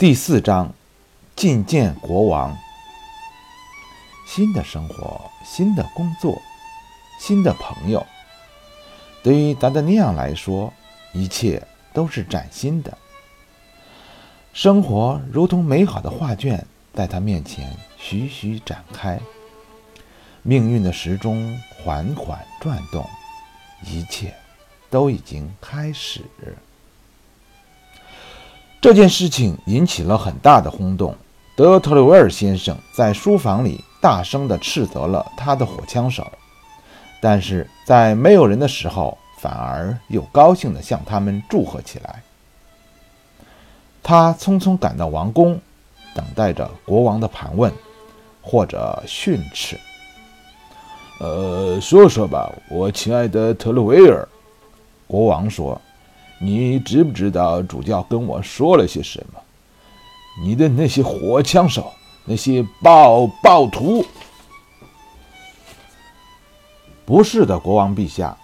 第四章，觐见国王。新的生活，新的工作，新的朋友。对于达达尼昂来说，一切都是崭新的。生活如同美好的画卷，在他面前徐徐展开。命运的时钟缓缓转动，一切都已经开始。这件事情引起了很大的轰动。德特雷维尔先生在书房里大声地斥责了他的火枪手，但是在没有人的时候，反而又高兴地向他们祝贺起来。他匆匆赶到王宫，等待着国王的盘问或者训斥。呃，说说吧，我亲爱的特鲁维尔，国王说。你知不知道主教跟我说了些什么？你的那些火枪手，那些暴暴徒？不是的，国王陛下。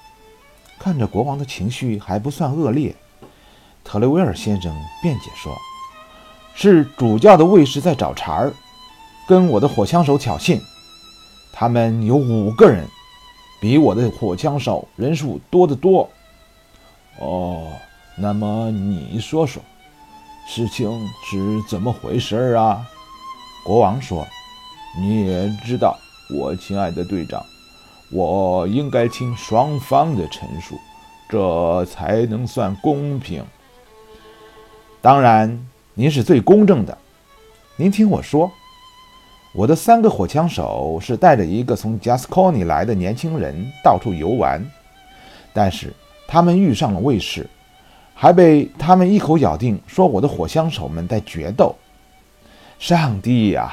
看着国王的情绪还不算恶劣，特雷维尔先生辩解说：“是主教的卫士在找茬儿，跟我的火枪手挑衅。他们有五个人，比我的火枪手人数多得多。”哦。那么你说说，事情是怎么回事啊？国王说：“你也知道，我亲爱的队长，我应该听双方的陈述，这才能算公平。当然，您是最公正的。您听我说，我的三个火枪手是带着一个从加斯科尼来的年轻人到处游玩，但是他们遇上了卫士。”还被他们一口咬定说我的火枪手们在决斗。上帝呀，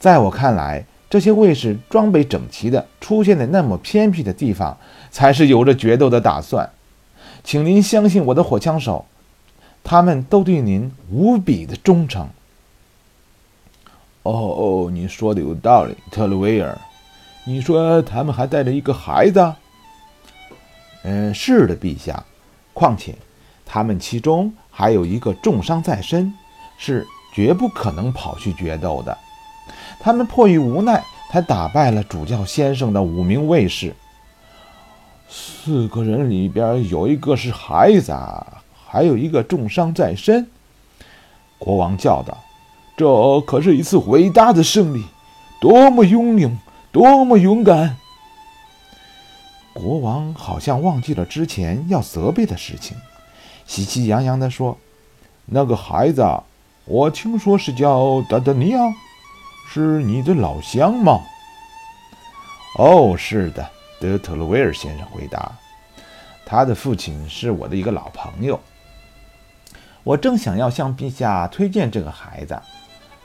在我看来，这些卫士装备整齐的出现在那么偏僻的地方，才是有着决斗的打算。请您相信我的火枪手，他们都对您无比的忠诚。哦哦，你说的有道理，特鲁维尔。你说他们还带着一个孩子？嗯，是的，陛下。况且。他们其中还有一个重伤在身，是绝不可能跑去决斗的。他们迫于无奈，才打败了主教先生的五名卫士。四个人里边有一个是孩子，还有一个重伤在身。国王叫道：“这可是一次伟大的胜利！多么英勇，多么勇敢！”国王好像忘记了之前要责备的事情。喜气洋洋地说：“那个孩子，我听说是叫达达尼亚，是你的老乡吗？”“哦，是的。”德特鲁威尔先生回答，“他的父亲是我的一个老朋友。我正想要向陛下推荐这个孩子，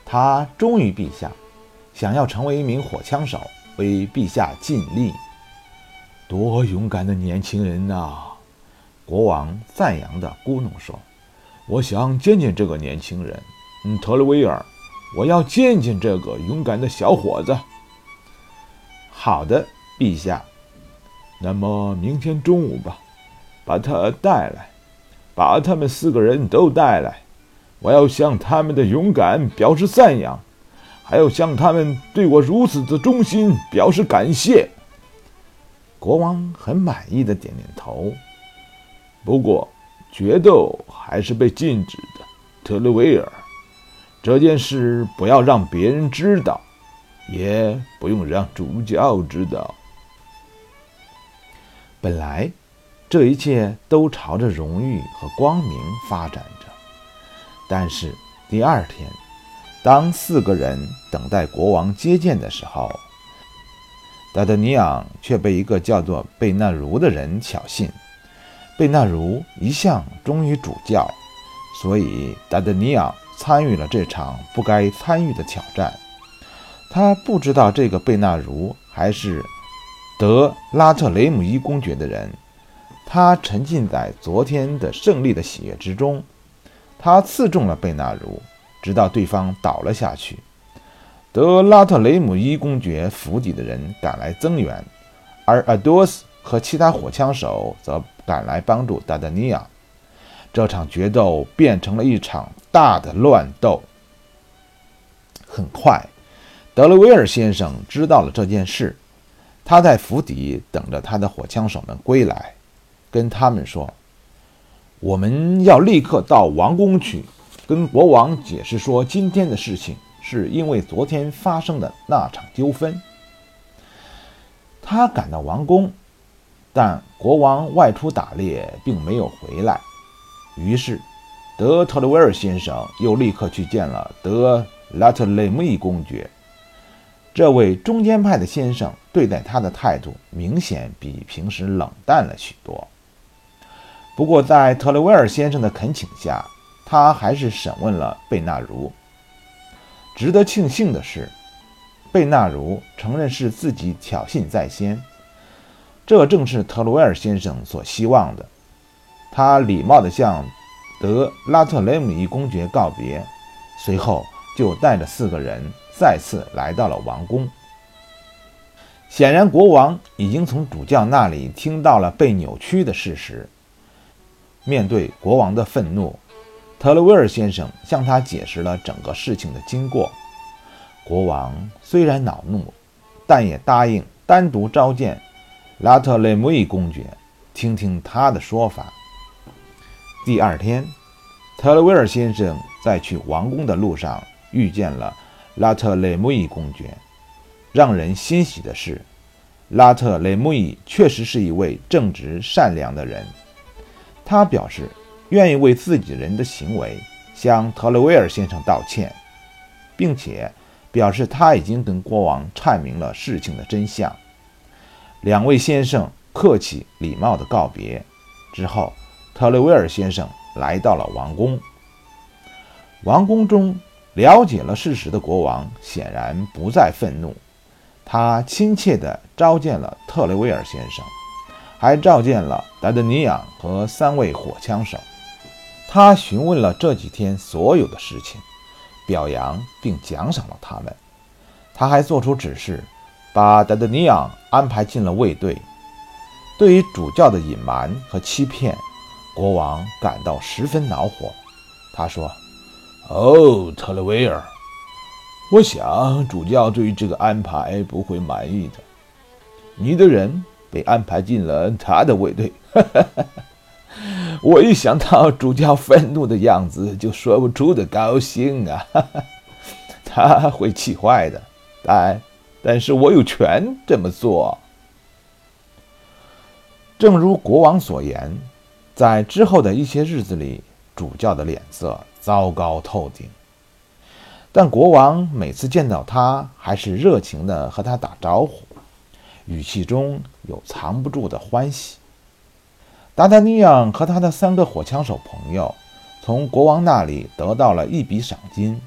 他忠于陛下，想要成为一名火枪手，为陛下尽力。多勇敢的年轻人呐！”国王赞扬地咕哝说：“我想见见这个年轻人，嗯，特雷维尔，我要见见这个勇敢的小伙子。”好的，陛下。那么明天中午吧，把他带来，把他们四个人都带来，我要向他们的勇敢表示赞扬，还要向他们对我如此的忠心表示感谢。国王很满意的点点头。不过，决斗还是被禁止的，特雷维尔。这件事不要让别人知道，也不用让主教知道。本来，这一切都朝着荣誉和光明发展着。但是第二天，当四个人等待国王接见的时候，达德尼昂却被一个叫做贝纳茹的人挑衅。贝纳茹一向忠于主教，所以达德尼昂参与了这场不该参与的挑战。他不知道这个贝纳茹还是德拉特雷姆伊公爵的人。他沉浸在昨天的胜利的喜悦之中。他刺中了贝纳茹，直到对方倒了下去。德拉特雷姆伊公爵府邸的人赶来增援，而阿多斯和其他火枪手则。赶来帮助达达尼亚，这场决斗变成了一场大的乱斗。很快，德雷维尔先生知道了这件事，他在府邸等着他的火枪手们归来，跟他们说：“我们要立刻到王宫去，跟国王解释说，今天的事情是因为昨天发生的那场纠纷。”他赶到王宫，但国王外出打猎，并没有回来。于是，德特雷维尔先生又立刻去见了德。拉特雷姆伊公爵，这位中间派的先生对待他的态度明显比平时冷淡了许多。不过，在特雷维尔先生的恳请下，他还是审问了贝纳如。值得庆幸的是，贝纳如承认是自己挑衅在先，这正是特雷维尔先生所希望的。他礼貌地向德拉特雷姆一公爵告别，随后。就带着四个人再次来到了王宫。显然，国王已经从主教那里听到了被扭曲的事实。面对国王的愤怒，特勒威尔先生向他解释了整个事情的经过。国王虽然恼怒，但也答应单独召见拉特雷姆伊公爵，听听他的说法。第二天，特雷威尔先生在去王宫的路上。遇见了拉特雷穆伊公爵。让人欣喜的是，拉特雷穆伊确实是一位正直善良的人。他表示愿意为自己人的行为向特雷维尔先生道歉，并且表示他已经跟国王阐明了事情的真相。两位先生客气礼貌地告别之后，特雷维尔先生来到了王宫。王宫中。了解了事实的国王显然不再愤怒，他亲切地召见了特雷维尔先生，还召见了达德尼昂和三位火枪手。他询问了这几天所有的事情，表扬并奖赏了他们。他还做出指示，把达德尼昂安排进了卫队。对于主教的隐瞒和欺骗，国王感到十分恼火。他说。哦，特雷维尔，我想主教对于这个安排不会满意的。你的人被安排进了他的卫队，我一想到主教愤怒的样子，就说不出的高兴啊！他会气坏的，但但是我有权这么做。正如国王所言，在之后的一些日子里，主教的脸色。糟糕透顶，但国王每次见到他，还是热情地和他打招呼，语气中有藏不住的欢喜。达达尼昂和他的三个火枪手朋友从国王那里得到了一笔赏金。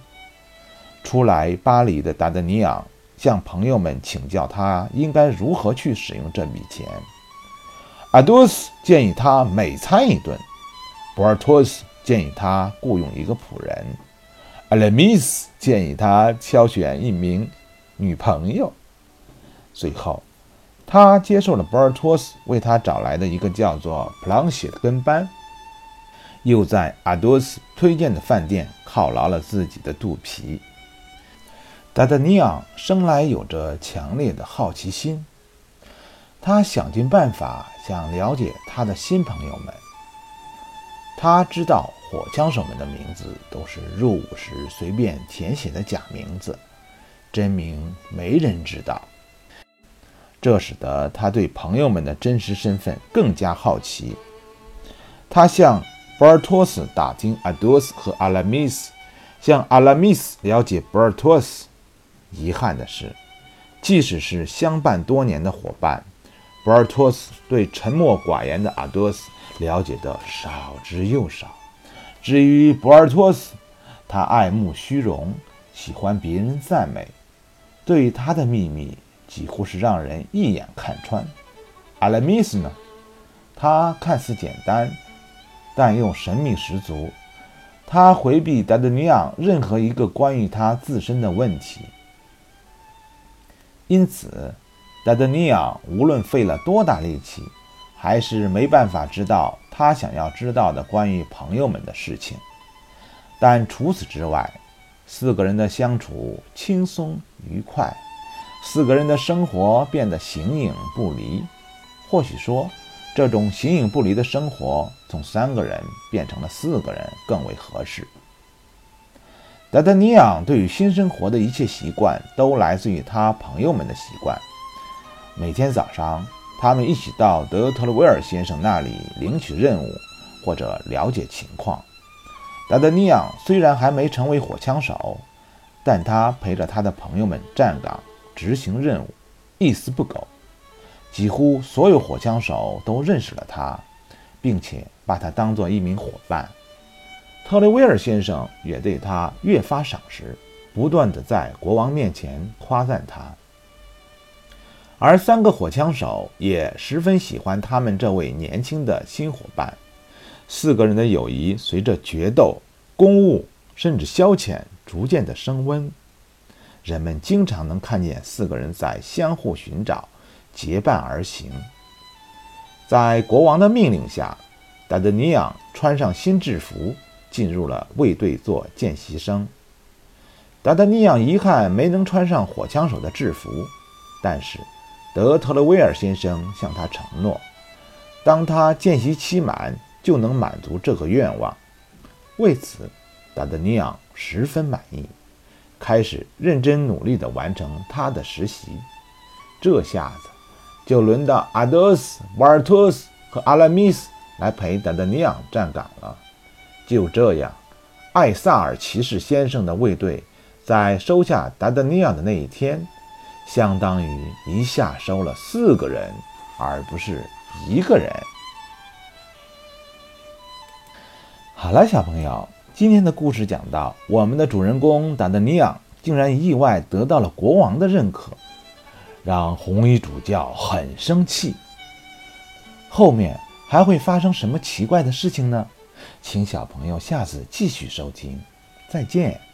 初来巴黎的达达尼昂向朋友们请教他应该如何去使用这笔钱。阿多斯建议他每餐一顿，博尔托斯。建议他雇佣一个仆人，阿莱米斯建议他挑选一名女朋友。最后，他接受了博尔托斯为他找来的一个叫做普朗谢的跟班，又在阿多斯推荐的饭店犒劳了自己的肚皮。达达尼昂生来有着强烈的好奇心，他想尽办法想了解他的新朋友们。他知道火枪手们的名字都是入伍时随便填写的假名字，真名没人知道。这使得他对朋友们的真实身份更加好奇。他向博尔托斯打听阿多斯和阿拉米斯，向阿拉米斯了解博尔托斯。遗憾的是，即使是相伴多年的伙伴，博尔托斯对沉默寡言的阿多斯。了解的少之又少。至于博尔托斯，他爱慕虚荣，喜欢别人赞美，对他的秘密几乎是让人一眼看穿。阿拉米斯呢？他看似简单，但又神秘十足。他回避达德尼昂任何一个关于他自身的问题，因此达德尼昂无论费了多大力气。还是没办法知道他想要知道的关于朋友们的事情。但除此之外，四个人的相处轻松愉快，四个人的生活变得形影不离。或许说，这种形影不离的生活，从三个人变成了四个人更为合适。达德尼昂对于新生活的一切习惯，都来自于他朋友们的习惯。每天早上，他们一起到德特勒维尔先生那里领取任务，或者了解情况。达德尼昂虽然还没成为火枪手，但他陪着他的朋友们站岗执行任务，一丝不苟。几乎所有火枪手都认识了他，并且把他当作一名伙伴。特雷威尔先生也对他越发赏识，不断地在国王面前夸赞他。而三个火枪手也十分喜欢他们这位年轻的新伙伴。四个人的友谊随着决斗、公务甚至消遣逐渐的升温，人们经常能看见四个人在相互寻找、结伴而行。在国王的命令下，达德尼昂穿上新制服，进入了卫队做见习生。达德尼昂遗憾没能穿上火枪手的制服，但是德特勒威尔先生向他承诺，当他见习期满。就能满足这个愿望。为此，达德尼昂十分满意，开始认真努力地完成他的实习。这下子，就轮到阿德斯、瓦尔托斯和阿拉米斯来陪达德尼昂站岗了。就这样，艾萨尔骑士先生的卫队在收下达德尼昂的那一天，相当于一下收了四个人，而不是一个人。好了，小朋友，今天的故事讲到，我们的主人公达德尼昂竟然意外得到了国王的认可，让红衣主教很生气。后面还会发生什么奇怪的事情呢？请小朋友下次继续收听，再见。